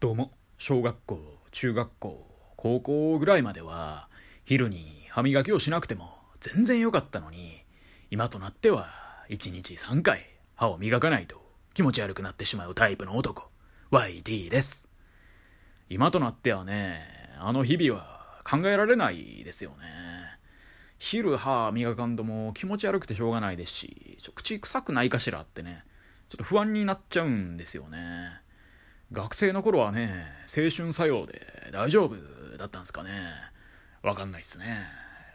どうも。小学校中学校高校ぐらいまでは昼に歯磨きをしなくても全然良かったのに今となっては1日3回歯を磨かないと気持ち悪くなってしまうタイプの男 YT です。今となってはねあの日々は考えられないですよね。昼歯磨かんとも気持ち悪くてしょうがないですし口臭くないかしらってねちょっと不安になっちゃうんですよね。学生の頃はね青春作用で大丈夫だったんですかね。わかんないっすね。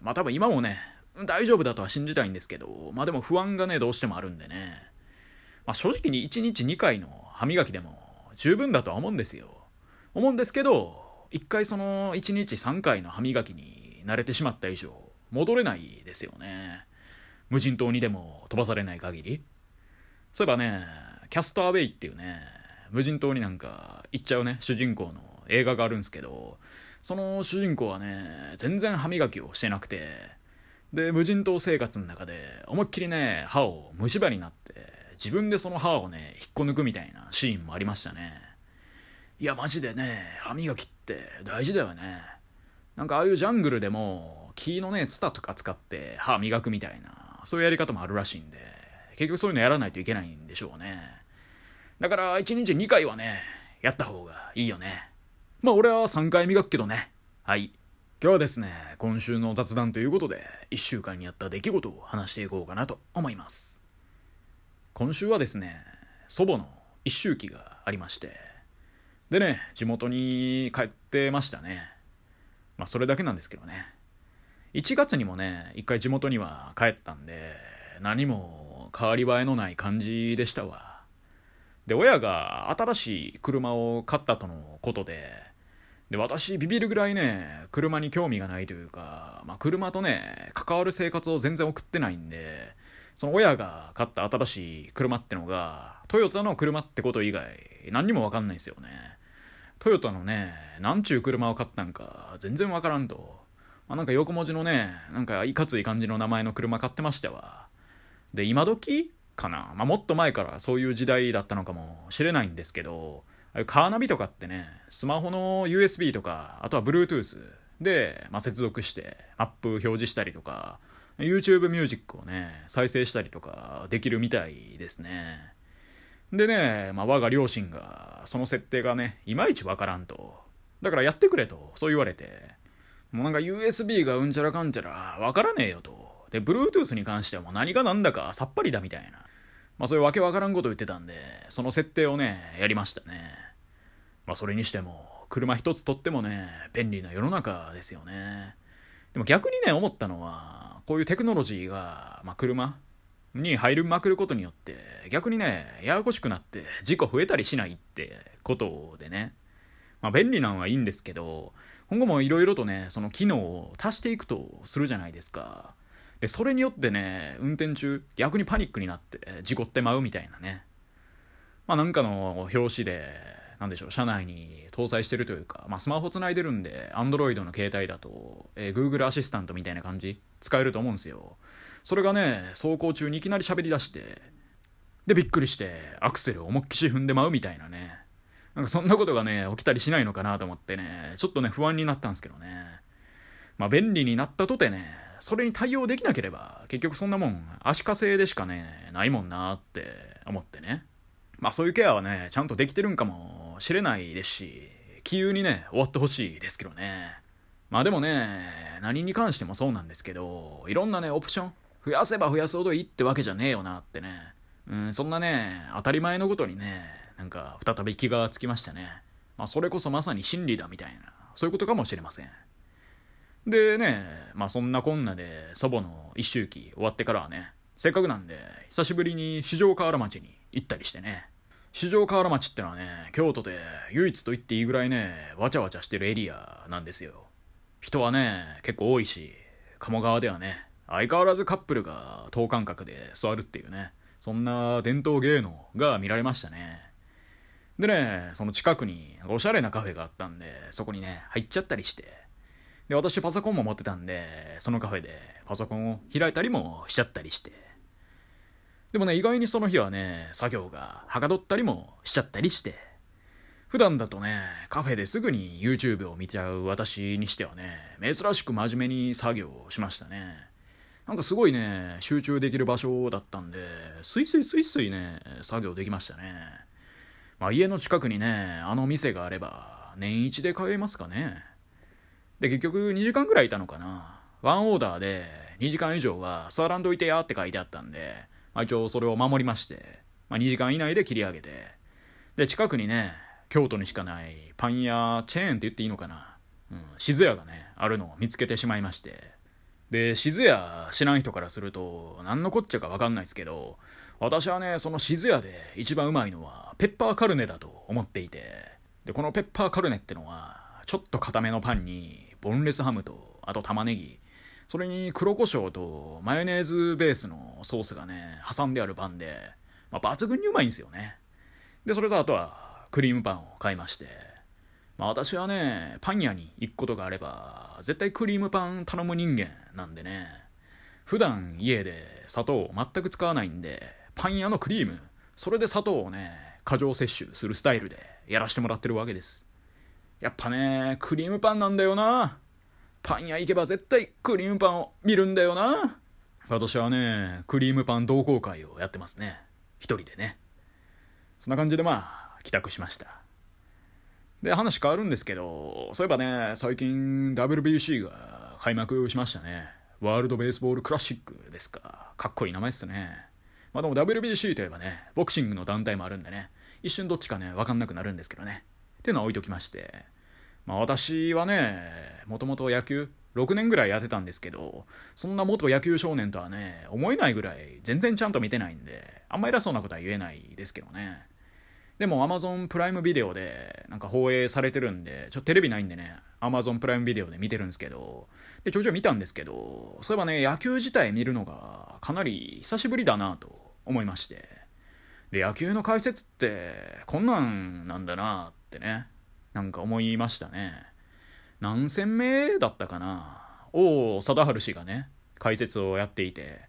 まあ多分今もね大丈夫だとは信じたいんですけどまあでも不安がねどうしてもあるんでね。まあ正直に1日2回の歯磨きでも十分だとは思うんですよ。思うんですけど一回その1日3回の歯磨きに慣れてしまった以上戻れないですよね。無人島にでも飛ばされない限り。そういえばねキャストアウェイっていうね無人島になんか行っちゃうね主人公の映画があるんですけどその主人公はね全然歯磨きをしてなくてで無人島生活の中で思いっきりね歯を虫歯になって自分でその歯をね引っこ抜くみたいなシーンもありましたね。いやマジでね歯磨きって大事だよね。なんかああいうジャングルでも木のねツタとか使って歯磨くみたいなそういうやり方もあるらしいんで結局そういうのやらないといけないんでしょうね。だから1日2回はねやった方がいいよね。まあ俺は3回磨くけどね。はい。今日はですね今週の雑談ということで1週間にあった出来事を話していこうかなと思います。今週はですね祖母の一周期がありまして。でね地元に帰ってましたね。まあそれだけなんですけどね。1月にもね一回地元には帰ったんで何も変わり映えのない感じでしたわ。で親が新しい車を買ったとのことでで私ビビるぐらいね車に興味がないというか、まあ、車とね関わる生活を全然送ってないんでその親が買った新しい車ってのがトヨタの車ってこと以外何にも分かんないですよね。トヨタのね何ちゅう車を買ったんか全然分からんと、まあ、なんか横文字のねなんかいかつい感じの名前の車買ってましたわ。で今時かな、まあ、もっと前からそういう時代だったのかもしれないんですけどカーナビとかってねスマホの USB とかあとは Bluetooth で、まあ、接続してマップ表示したりとか YouTube ミュージックをね再生したりとかできるみたいですね。でね、まあ、我が両親がその設定がねいまいちわからんと。だからやってくれとそう言われて。もうなんか USB がうんちゃらかんちゃらわからねえよと。で Bluetooth に関しても何が何だかさっぱりだみたいなまあそういうわけわからんこと言ってたんで、その設定をね、やりましたね。まあそれにしても、車一つとってもね、便利な世の中ですよね。でも逆にね、思ったのは、こういうテクノロジーが、まあ車に入りまくることによって、逆にね、ややこしくなって事故増えたりしないってことでね。まあ便利なのはいいんですけど、今後もいろいろとね、その機能を足していくとするじゃないですか。でそれによってね運転中逆にパニックになって事故ってまうみたいなね。まあなんかの表紙でなんでしょう車内に搭載してるというか、まあ、スマホつないでるんで Android の携帯だと、えー、Google アシスタントみたいな感じ使えると思うんですよ。それがね走行中にいきなり喋り出してでびっくりしてアクセルを思いっきし踏んでまうみたいなね。なんかそんなことがね起きたりしないのかなと思ってねちょっとね不安になったんですけどね。まあ便利になったとてねそれに対応できなければ結局そんなもん足かせでしかねないもんなって思ってね。まあそういうケアはねちゃんとできてるんかもしれないですし気憂にね終わってほしいですけどね。まあでもね何に関してもそうなんですけどいろんなねオプション増やせば増やすほどいいってわけじゃねえよなってね。うんそんなね当たり前のことにねなんか再び気がつきましたね。まあそれこそまさに真理だみたいなそういうことかもしれません。でね、まあそんなこんなで祖母の一周期終わってからはね、せっかくなんで久しぶりに四条河原町に行ったりしてね。四条河原町ってのはね、京都で唯一と言っていいぐらいね、わちゃわちゃしてるエリアなんですよ。人はね、結構多いし、鴨川ではね、相変わらずカップルが等間隔で座るっていうね、そんな伝統芸能が見られましたね。でね、その近くにおしゃれなカフェがあったんで、そこにね、入っちゃったりして、で、私パソコンも持ってたんで、そのカフェでパソコンを開いたりもしちゃったりして。でもね、意外にその日はね、作業がはかどったりもしちゃったりして。普段だとね、カフェですぐに YouTube を見ちゃう私にしてはね、珍しく真面目に作業をしましたね。なんかすごいね、集中できる場所だったんで、スイスイスイスイね、作業できましたね。まあ家の近くにね、あの店があれば、年一で通えますかね。で、結局2時間ぐらいいたのかな。ワンオーダーで2時間以上は座らんといてやって書いてあったんで、まあ一応それを守りまして、まあ2時間以内で切り上げて、で、近くにね、京都にしかないパン屋チェーンって言っていいのかな。うん、静屋がね、あるのを見つけてしまいまして。で、静屋知らん人からすると、何のこっちゃかわかんないですけど、私はね、その静屋で一番うまいのは、ペッパーカルネだと思っていて、で、このペッパーカルネってのは、ちょっと固めのパンに、ボンレスハムと、あと玉ねぎ、それに黒胡椒とマヨネーズベースのソースがね、挟んであるパンで、まあ、抜群にうまいんですよね。で、それとあとは、クリームパンを買いまして、まあ私はね、パン屋に行くことがあれば、絶対クリームパン頼む人間なんでね、普段家で砂糖を全く使わないんで、パン屋のクリーム、それで砂糖をね、過剰摂取するスタイルでやらしてもらってるわけです。やっぱね、クリームパンなんだよな。パン屋行けば絶対クリームパンを見るんだよな。私はね、クリームパン同好会をやってますね。一人でね。そんな感じでまあ、帰宅しました。で、話変わるんですけど、そういえばね、最近 WBC が開幕しましたね。ワールドベースボールクラシックですか。かっこいい名前っすね。まあでも WBC といえばね、ボクシングの団体もあるんでね、一瞬どっちかね、わかんなくなるんですけどね。っていうのは置いときまして。まあ私はね、もともと野球、6年ぐらいやってたんですけど、そんな元野球少年とはね、思えないぐらい全然ちゃんと見てないんで、あんま偉そうなことは言えないですけどね。でも Amazon プライムビデオでなんか放映されてるんで、ちょっとテレビないんでね、Amazon プライムビデオで見てるんですけど、で、ちょいちょい見たんですけど、そういえばね、野球自体見るのがかなり久しぶりだなと思いまして。で、野球の解説ってこんなんなんだなってね、なんか思いましたね。何戦目だったかな王貞治氏がね、解説をやっていて、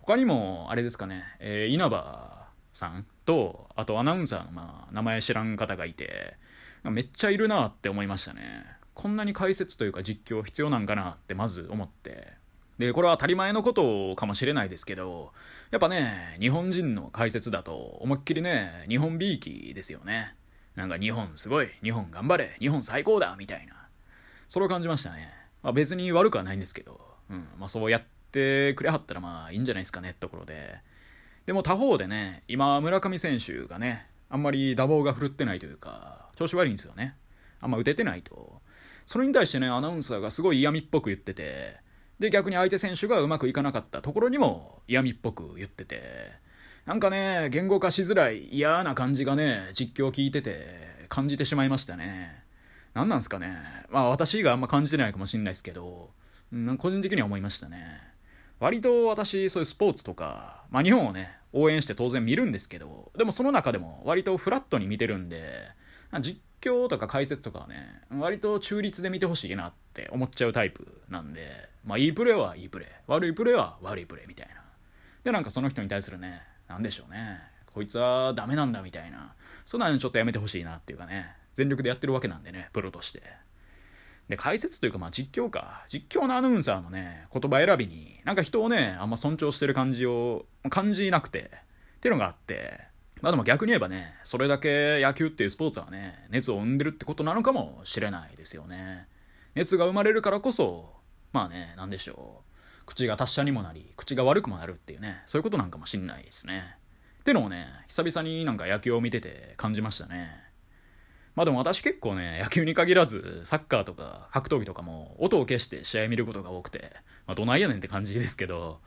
他にも、あれですかね、えー、稲葉さんと、あとアナウンサーの、まあ、名前知らん方がいて、めっちゃいるなって思いましたね。こんなに解説というか実況必要なんかなってまず思って。で、これは当たり前のことかもしれないですけど、やっぱね、日本人の解説だと思いっきりね、日本びいきですよね。なんか日本すごい、日本頑張れ、日本最高だ、みたいな。それを感じましたね。まあ別に悪くはないんですけど、うん、まあそうやってくれはったらまあいいんじゃないですかねってところで。でも他方でね、今、村上選手がね、あんまり打棒が振るってないというか、調子悪いんですよね。あんま打ててないと。それに対してね、アナウンサーがすごい嫌味っぽく言ってて、で、逆に相手選手がうまくいかなかったところにも嫌味っぽく言ってて、なんかね、言語化しづらい嫌な感じがね、実況聞いてて、感じてしまいましたね。何なんすかね。まあ私があんま感じてないかもしんないですけど、うん、個人的には思いましたね。割と私、そういうスポーツとか、まあ日本をね、応援して当然見るんですけど、でもその中でも割とフラットに見てるんで、実況とか解説とかはね、割と中立で見てほしいなって思っちゃうタイプなんで、まあいいプレーはいいプレー、悪いプレーは悪いプレーみたいな。で、なんかその人に対するね、なんでしょうね、こいつはダメなんだみたいな、そんなのちょっとやめてほしいなっていうかね、全力でやってるわけなんでね、プロとして。で、解説というか、まあ実況か。実況のアナウンサーのね、言葉選びに、なんか人をね、あんま尊重してる感じを感じなくて、っていうのがあって、まあでも逆に言えばね、それだけ野球っていうスポーツはね、熱を生んでるってことなのかもしれないですよね。熱が生まれるからこそ、まあね、なんでしょう。口が達者にもなり、口が悪くもなるっていうね、そういうことなんかもしんないですね。ってのをね、久々になんか野球を見てて感じましたね。まあでも私結構ね、野球に限らず、サッカーとか格闘技とかも音を消して試合見ることが多くて、まあどないやねんって感じですけど、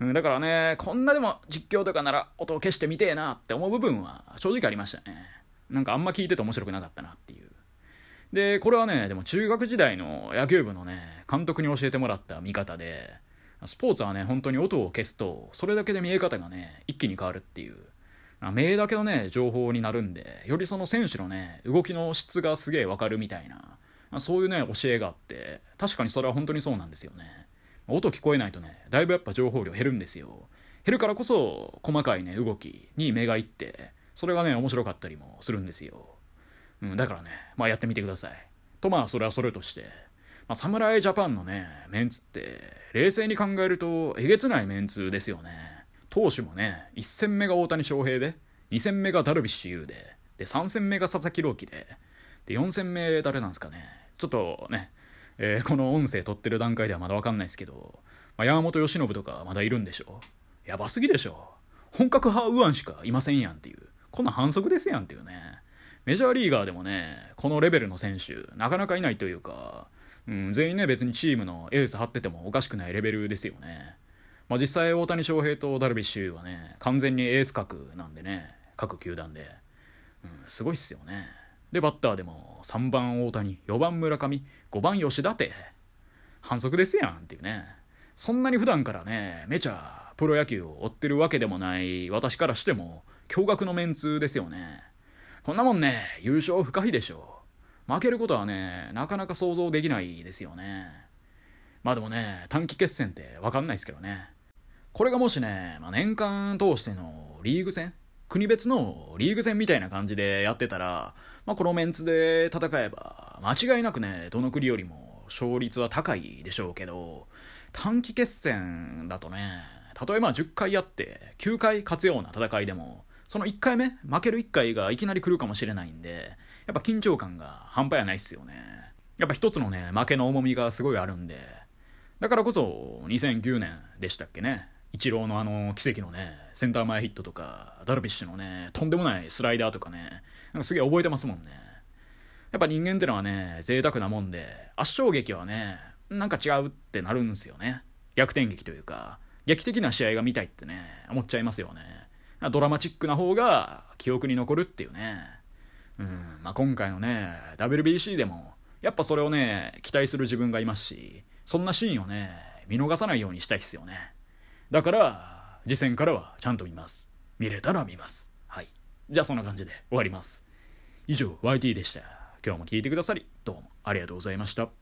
うん、だからね、こんなでも実況とかなら音を消してみてえなって思う部分は正直ありましたね。なんかあんま聞いてて面白くなかったなっていう。で、これはね、でも中学時代の野球部のね、監督に教えてもらった見方で、スポーツはね、本当に音を消すと、それだけで見え方がね、一気に変わるっていう。目だけのね、情報になるんで、よりその選手のね、動きの質がすげえわかるみたいな、そういうね、教えがあって、確かにそれは本当にそうなんですよね。音聞こえないとね、だいぶやっぱ情報量減るんですよ。減るからこそ、細かいね、動きに目がいって、それがね、面白かったりもするんですよ。うん、だからね、まあやってみてください。とまあそれはそれとして、あ、侍ジャパンのね、メンツって、冷静に考えるとえげつないメンツですよね。投手もね、1戦目が大谷翔平で、2戦目がダルビッシュ有で、で、3戦目が佐々木朗希で、で、4戦目誰なんですかね。ちょっとね、えー、この音声撮ってる段階ではまだわかんないですけど、まあ、山本由伸とかまだいるんでしょやばすぎでしょ本格派右腕しかいませんやんっていう。こんな反則ですやんっていうね。メジャーリーガーでもね、このレベルの選手、なかなかいないというか、うん、全員ね、別にチームのエース張っててもおかしくないレベルですよね。まあ、実際大谷翔平とダルビッシュはね、完全にエース格なんでね、各球団で。うん、すごいっすよね。で、バッターでも3番大谷、4番村上、5番吉田って、反則ですやんっていうね。そんなに普段からね、めちゃプロ野球を追ってるわけでもない私からしても、驚愕のメンツですよね。こんなもんね、優勝不可避でしょう。負けることはね、なかなか想像できないですよね。まあでもね、短期決戦ってわかんないですけどね。これがもしね、まあ、年間通してのリーグ戦国別のリーグ戦みたいな感じでやってたら、まあ、このメンツで戦えば、間違いなくね、どの国よりも勝率は高いでしょうけど、短期決戦だとね、例えば10回やって9回勝つような戦いでも、その1回目、負ける1回がいきなり来るかもしれないんで、やっぱ緊張感が半端やないっすよね。やっぱ一つのね、負けの重みがすごいあるんで、だからこそ2009年でしたっけね。イチローのあの奇跡のね、センター前ヒットとか、ダルビッシュのね、とんでもないスライダーとかね、なんかすげえ覚えてますもんね。やっぱ人間ってのはね、贅沢なもんで、圧勝劇はね、なんか違うってなるんすよね。逆転劇というか、劇的な試合が見たいってね、思っちゃいますよね。ドラマチックな方が記憶に残るっていうね。うん、まあ、今回のね、WBC でも、やっぱそれをね、期待する自分がいますし、そんなシーンをね、見逃さないようにしたいっすよね。だから、次戦からはちゃんと見ます。見れたら見ます。はい。じゃあそんな感じで終わります。以上、YT でした。今日も聞いてくださり、どうもありがとうございました。